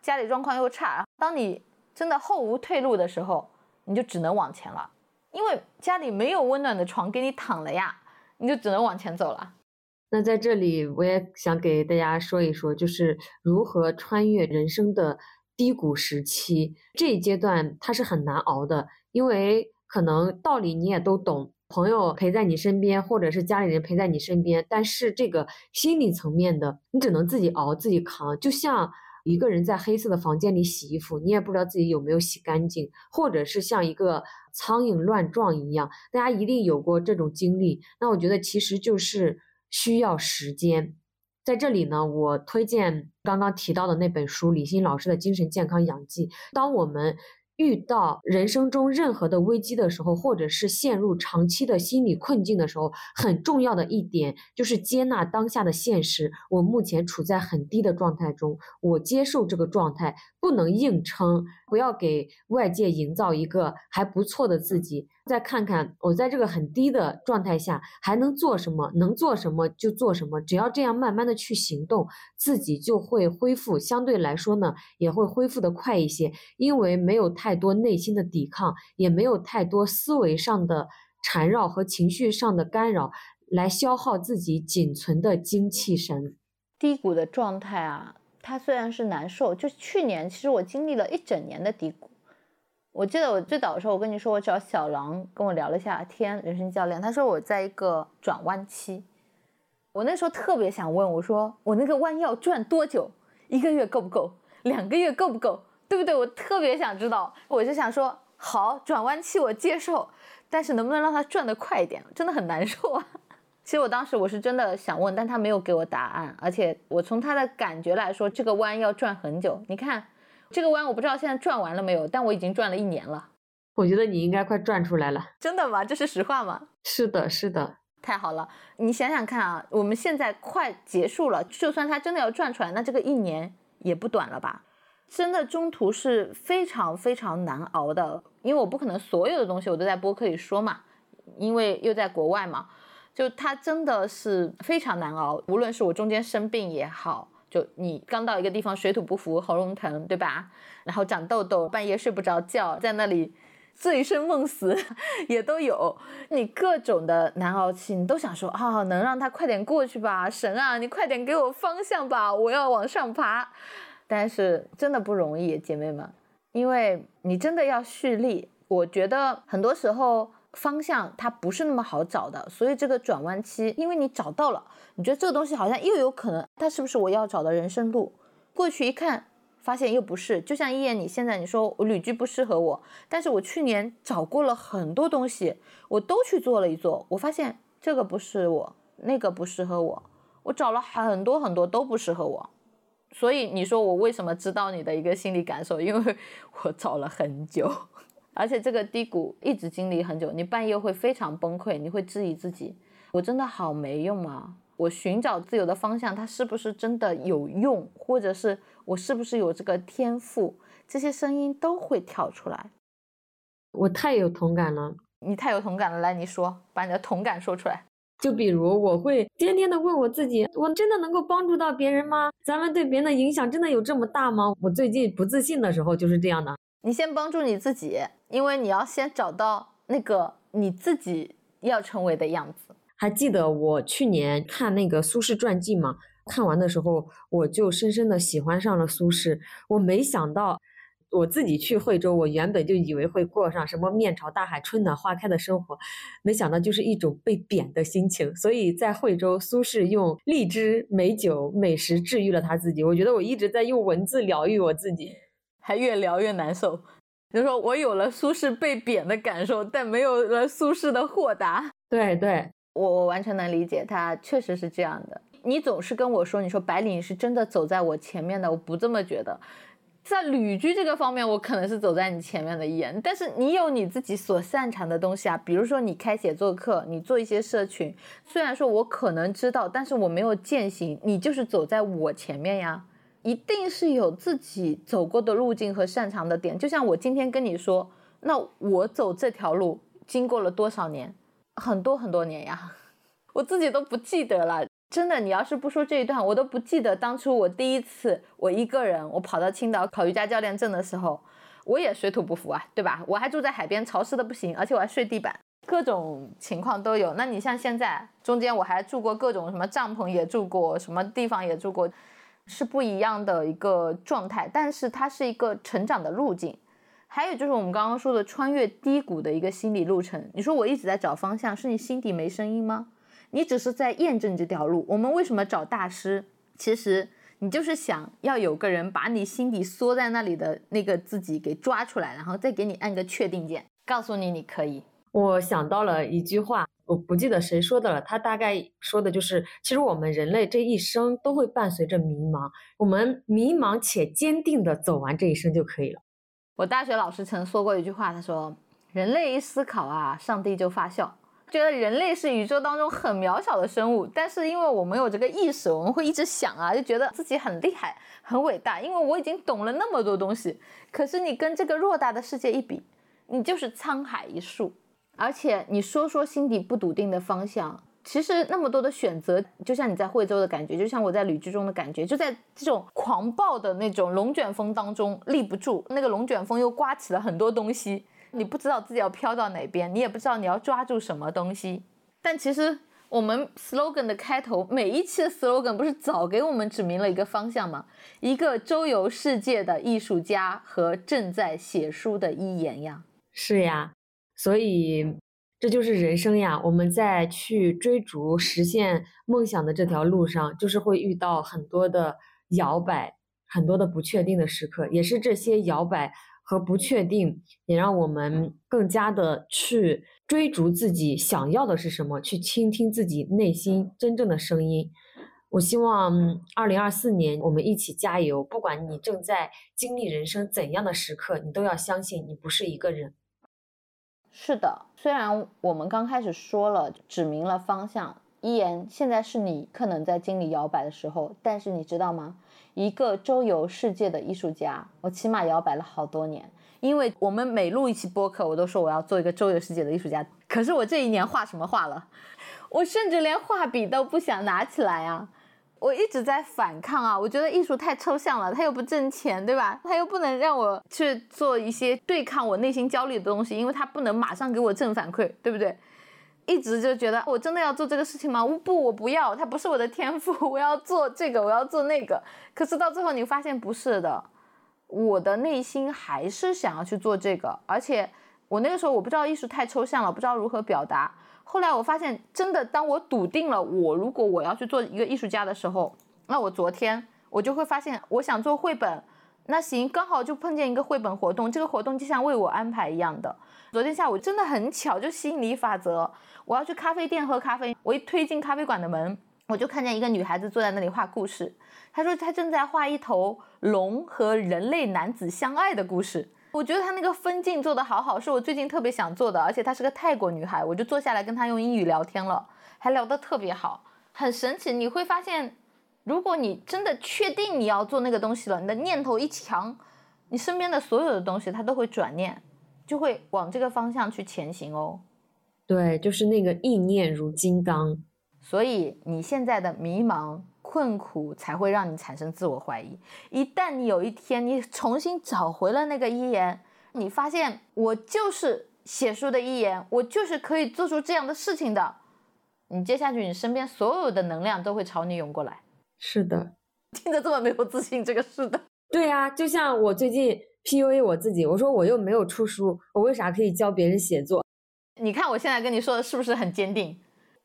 [SPEAKER 3] 家里状况又差，当你真的后无退路的时候。你就只能往前了，因为家里没有温暖的床给你躺了呀，你就只能往前走了。
[SPEAKER 1] 那在这里，我也想给大家说一说，就是如何穿越人生的低谷时期。这一阶段它是很难熬的，因为可能道理你也都懂，朋友陪在你身边，或者是家里人陪在你身边，但是这个心理层面的，你只能自己熬，自己扛。就像一个人在黑色的房间里洗衣服，你也不知道自己有没有洗干净，或者是像一个苍蝇乱撞一样，大家一定有过这种经历。那我觉得其实就是。需要时间，在这里呢，我推荐刚刚提到的那本书，李欣老师的精神健康养记。当我们遇到人生中任何的危机的时候，或者是陷入长期的心理困境的时候，很重要的一点就是接纳当下的现实。我目前处在很低的状态中，我接受这个状态，不能硬撑，不要给外界营造一个还不错的自己。再看看我在这个很低的状态下还能做什么，能做什么就做什么。只要这样慢慢的去行动，自己就会恢复。相对来说呢，也会恢复的快一些，因为没有太多内心的抵抗，也没有太多思维上的缠绕和情绪上的干扰来消耗自己仅存的精气神。
[SPEAKER 3] 低谷的状态啊，它虽然是难受，就去年其实我经历了一整年的低谷。我记得我最早的时候，我跟你说，我找小狼跟我聊了一下天，人生教练，他说我在一个转弯期。我那时候特别想问，我说我那个弯要转多久？一个月够不够？两个月够不够？对不对？我特别想知道。我就想说，好，转弯期我接受，但是能不能让它转得快一点？真的很难受啊。其实我当时我是真的想问，但他没有给我答案，而且我从他的感觉来说，这个弯要转很久。你看。这个弯我不知道现在转完了没有，但我已经转了一年了。
[SPEAKER 1] 我觉得你应该快转出来了。
[SPEAKER 3] 真的吗？这是实话吗？
[SPEAKER 1] 是的，是的。
[SPEAKER 3] 太好了，你想想看啊，我们现在快结束了，就算它真的要转出来，那这个一年也不短了吧？真的中途是非常非常难熬的，因为我不可能所有的东西我都在播客里说嘛，因为又在国外嘛，就它真的是非常难熬。无论是我中间生病也好。就你刚到一个地方，水土不服，喉咙疼，对吧？然后长痘痘，半夜睡不着觉，在那里醉生梦死 也都有。你各种的难熬期，你都想说啊，能让它快点过去吧？神啊，你快点给我方向吧，我要往上爬。但是真的不容易，姐妹们，因为你真的要蓄力。我觉得很多时候。方向它不是那么好找的，所以这个转弯期，因为你找到了，你觉得这个东西好像又有可能，它是不是我要找的人生路？过去一看，发现又不是。就像一言，你现在你说我旅居不适合我，但是我去年找过了很多东西，我都去做了一做，我发现这个不是我，那个不适合我，我找了很多很多都不适合我。所以你说我为什么知道你的一个心理感受？因为我找了很久。而且这个低谷一直经历很久，你半夜会非常崩溃，你会质疑自己：我真的好没用啊！我寻找自由的方向，它是不是真的有用？或者是我是不是有这个天赋？这些声音都会跳出来。
[SPEAKER 1] 我太有同感了，
[SPEAKER 3] 你太有同感了，来，你说，把你的同感说出来。
[SPEAKER 1] 就比如，我会天天的问我自己：我真的能够帮助到别人吗？咱们对别人的影响真的有这么大吗？我最近不自信的时候就是这样的。
[SPEAKER 3] 你先帮助你自己，因为你要先找到那个你自己要成为的样子。
[SPEAKER 1] 还记得我去年看那个苏轼传记吗？看完的时候，我就深深的喜欢上了苏轼。我没想到，我自己去惠州，我原本就以为会过上什么面朝大海、春暖花开的生活，没想到就是一种被贬的心情。所以在惠州，苏轼用荔枝、美酒、美食治愈了他自己。我觉得我一直在用文字疗愈我自己。
[SPEAKER 3] 还越聊越难受，就说我有了苏轼被贬的感受，但没有了苏轼的豁达。
[SPEAKER 1] 对对，
[SPEAKER 3] 我我完全能理解，他确实是这样的。你总是跟我说，你说白领是真的走在我前面的，我不这么觉得。在旅居这个方面，我可能是走在你前面的一眼，但是你有你自己所擅长的东西啊，比如说你开写作课，你做一些社群，虽然说我可能知道，但是我没有践行，你就是走在我前面呀。一定是有自己走过的路径和擅长的点，就像我今天跟你说，那我走这条路经过了多少年，很多很多年呀，我自己都不记得了。真的，你要是不说这一段，我都不记得当初我第一次我一个人我跑到青岛考瑜伽教练证的时候，我也水土不服啊，对吧？我还住在海边，潮湿的不行，而且我还睡地板，各种情况都有。那你像现在，中间我还住过各种什么帐篷也住过，什么地方也住过，是不一样的一个状态。但是它是一个成长的路径。还有就是我们刚刚说的穿越低谷的一个心理路程。你说我一直在找方向，是你心底没声音吗？你只是在验证这条路。我们为什么找大师？其实你就是想要有个人把你心底缩在那里的那个自己给抓出来，然后再给你按个确定键，告诉你你可以。
[SPEAKER 1] 我想到了一句话，我不记得谁说的了，他大概说的就是，其实我们人类这一生都会伴随着迷茫，我们迷茫且坚定的走完这一生就可以了。
[SPEAKER 3] 我大学老师曾说过一句话，他说：“人类一思考啊，上帝就发笑。”觉得人类是宇宙当中很渺小的生物，但是因为我们有这个意识，我们会一直想啊，就觉得自己很厉害、很伟大。因为我已经懂了那么多东西，可是你跟这个偌大的世界一比，你就是沧海一粟。而且你说说心底不笃定的方向。其实那么多的选择，就像你在惠州的感觉，就像我在旅居中的感觉，就在这种狂暴的那种龙卷风当中立不住。那个龙卷风又刮起了很多东西，你不知道自己要飘到哪边，你也不知道你要抓住什么东西。但其实我们 slogan 的开头，每一期的 slogan 不是早给我们指明了一个方向吗？一个周游世界的艺术家和正在写书的一言呀。
[SPEAKER 1] 是呀，所以。这就是人生呀！我们在去追逐实现梦想的这条路上，就是会遇到很多的摇摆，很多的不确定的时刻。也是这些摇摆和不确定，也让我们更加的去追逐自己想要的是什么，去倾听自己内心真正的声音。我希望二零二四年我们一起加油！不管你正在经历人生怎样的时刻，你都要相信你不是一个人。
[SPEAKER 3] 是的，虽然我们刚开始说了，指明了方向，一言，现在是你可能在经历摇摆的时候，但是你知道吗？一个周游世界的艺术家，我起码摇摆了好多年，因为我们每录一期播客，我都说我要做一个周游世界的艺术家，可是我这一年画什么画了？我甚至连画笔都不想拿起来啊。我一直在反抗啊！我觉得艺术太抽象了，它又不挣钱，对吧？它又不能让我去做一些对抗我内心焦虑的东西，因为它不能马上给我正反馈，对不对？一直就觉得我真的要做这个事情吗？不，我不要，它不是我的天赋，我要做这个，我要做那个。可是到最后你发现不是的，我的内心还是想要去做这个，而且我那个时候我不知道艺术太抽象了，不知道如何表达。后来我发现，真的，当我笃定了我如果我要去做一个艺术家的时候，那我昨天我就会发现，我想做绘本，那行，刚好就碰见一个绘本活动，这个活动就像为我安排一样的。昨天下午真的很巧，就吸引力法则，我要去咖啡店喝咖啡，我一推进咖啡馆的门，我就看见一个女孩子坐在那里画故事，她说她正在画一头龙和人类男子相爱的故事。我觉得她那个分镜做的好好，是我最近特别想做的，而且她是个泰国女孩，我就坐下来跟她用英语聊天了，还聊得特别好，很神奇。你会发现，如果你真的确定你要做那个东西了，你的念头一强，你身边的所有的东西它都会转念，就会往这个方向去前行哦。
[SPEAKER 1] 对，就是那个意念如金刚。
[SPEAKER 3] 所以你现在的迷茫。困苦才会让你产生自我怀疑。一旦你有一天你重新找回了那个一言，你发现我就是写书的一言，我就是可以做出这样的事情的。你接下去你身边所有的能量都会朝你涌过来。
[SPEAKER 1] 是的，
[SPEAKER 3] 听着这么没有自信，这个是的。
[SPEAKER 1] 对啊，就像我最近 PUA 我自己，我说我又没有出书，我为啥可以教别人写作？
[SPEAKER 3] 你看我现在跟你说的是不是很坚定？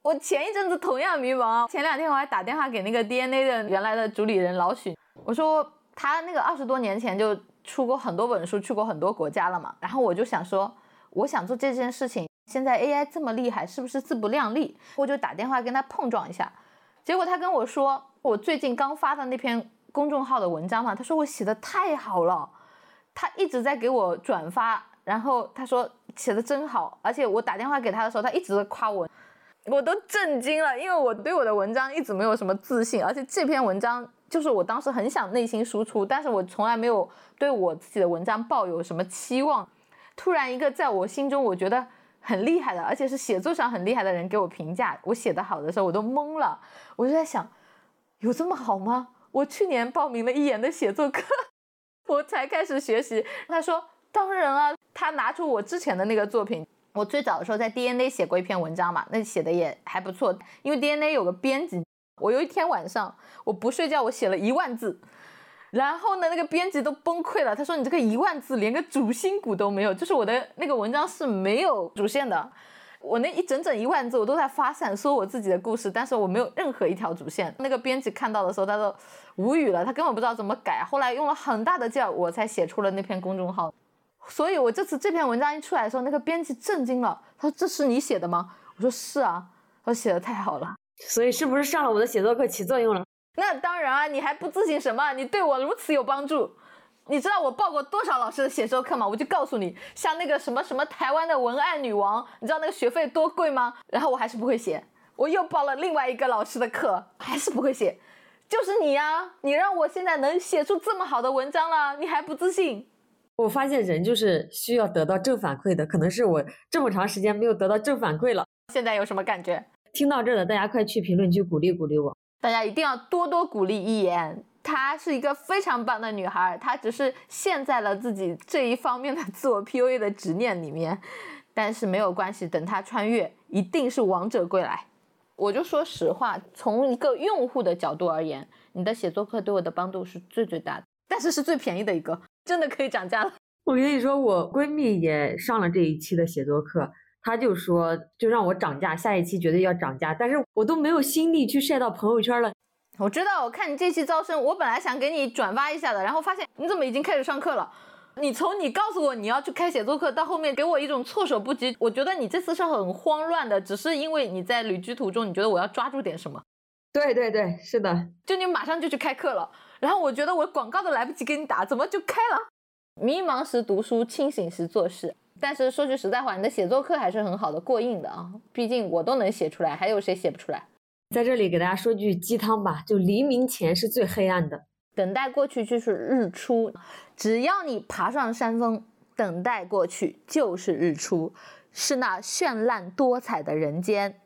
[SPEAKER 3] 我前一阵子同样迷茫，前两天我还打电话给那个 DNA 的原来的主理人老许，我说他那个二十多年前就出过很多本书，去过很多国家了嘛，然后我就想说，我想做这件事情，现在 AI 这么厉害，是不是自不量力？我就打电话跟他碰撞一下，结果他跟我说，我最近刚发的那篇公众号的文章嘛，他说我写的太好了，他一直在给我转发，然后他说写的真好，而且我打电话给他的时候，他一直在夸我。我都震惊了，因为我对我的文章一直没有什么自信，而且这篇文章就是我当时很想内心输出，但是我从来没有对我自己的文章抱有什么期望。突然一个在我心中我觉得很厉害的，而且是写作上很厉害的人给我评价我写的好的时候，我都懵了。我就在想，有这么好吗？我去年报名了一言的写作课，我才开始学习。他说。当然啊，他拿出我之前的那个作品，我最早的时候在 DNA 写过一篇文章嘛，那写的也还不错，因为 DNA 有个编辑，我有一天晚上我不睡觉，我写了一万字。然后呢，那个编辑都崩溃了。他说：“你这个一万字连个主心骨都没有，就是我的那个文章是没有主线的。我那一整整一万字，我都在发散说我自己的故事，但是我没有任何一条主线。那个编辑看到的时候，他都无语了，他根本不知道怎么改。后来用了很大的劲，我才写出了那篇公众号。所以我这次这篇文章一出来的时候，那个编辑震惊了。他说：‘这是你写的吗？’我说：‘是啊。’他说：‘写的太好了。’
[SPEAKER 1] 所以是不是上了我的写作课起作用了？”
[SPEAKER 3] 那当然啊，你还不自信什么？你对我如此有帮助，你知道我报过多少老师的写作课吗？我就告诉你，像那个什么什么台湾的文案女王，你知道那个学费多贵吗？然后我还是不会写，我又报了另外一个老师的课，还是不会写，就是你呀，你让我现在能写出这么好的文章了，你还不自信？
[SPEAKER 1] 我发现人就是需要得到正反馈的，可能是我这么长时间没有得到正反馈了。
[SPEAKER 3] 现在有什么感觉？
[SPEAKER 1] 听到这的大家快去评论区鼓励鼓励我。
[SPEAKER 3] 大家一定要多多鼓励一言，她是一个非常棒的女孩，她只是陷在了自己这一方面的自我 PUA 的执念里面，但是没有关系，等她穿越，一定是王者归来。我就说实话，从一个用户的角度而言，你的写作课对我的帮助是最最大的，但是是最便宜的一个，真的可以涨价了。
[SPEAKER 1] 我跟你说，我闺蜜也上了这一期的写作课。她就说，就让我涨价，下一期绝对要涨价，但是我都没有心力去晒到朋友圈了。
[SPEAKER 3] 我知道，我看你这期招生，我本来想给你转发一下的，然后发现你怎么已经开始上课了？你从你告诉我你要去开写作课，到后面给我一种措手不及，我觉得你这次是很慌乱的，只是因为你在旅居途中，你觉得我要抓住点什么？
[SPEAKER 1] 对对对，是的，
[SPEAKER 3] 就你马上就去开课了，然后我觉得我广告都来不及给你打，怎么就开了？迷茫时读书，清醒时做事。但是说句实在话，你的写作课还是很好的，过硬的啊！毕竟我都能写出来，还有谁写不出来？
[SPEAKER 1] 在这里给大家说句鸡汤吧，就黎明前是最黑暗的，
[SPEAKER 3] 等待过去就是日出。只要你爬上山峰，等待过去就是日出，是那绚烂多彩的人间。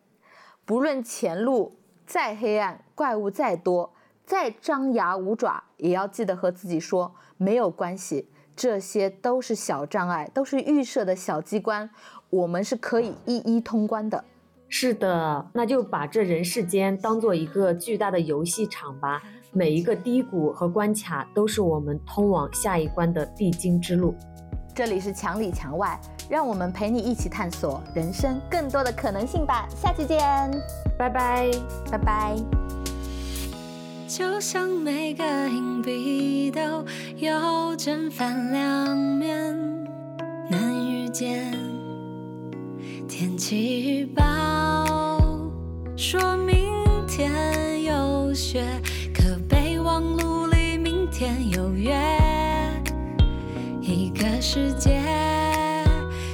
[SPEAKER 3] 不论前路再黑暗，怪物再多，再张牙舞爪，也要记得和自己说没有关系。这些都是小障碍，都是预设的小机关，我们是可以一一通关的。
[SPEAKER 1] 是的，那就把这人世间当做一个巨大的游戏场吧，每一个低谷和关卡都是我们通往下一关的必经之路。
[SPEAKER 3] 这里是墙里墙外，让我们陪你一起探索人生更多的可能性吧。下期见，
[SPEAKER 1] 拜拜，
[SPEAKER 3] 拜拜。
[SPEAKER 2] 就像每个硬币都有正反两面，能遇见天气预报说明天有雪，可备忘录里明天有约。一个世界，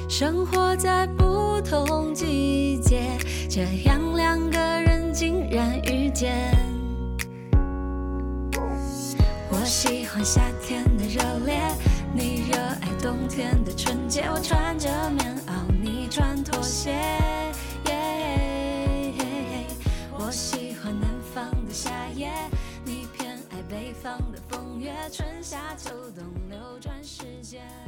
[SPEAKER 2] 生活在不同季节，这样两个人竟然遇见。我喜欢夏天的热烈你热爱冬天的纯洁我穿着棉袄你穿拖鞋我喜欢南方的夏夜你偏爱北方的风月春夏秋冬流转时间。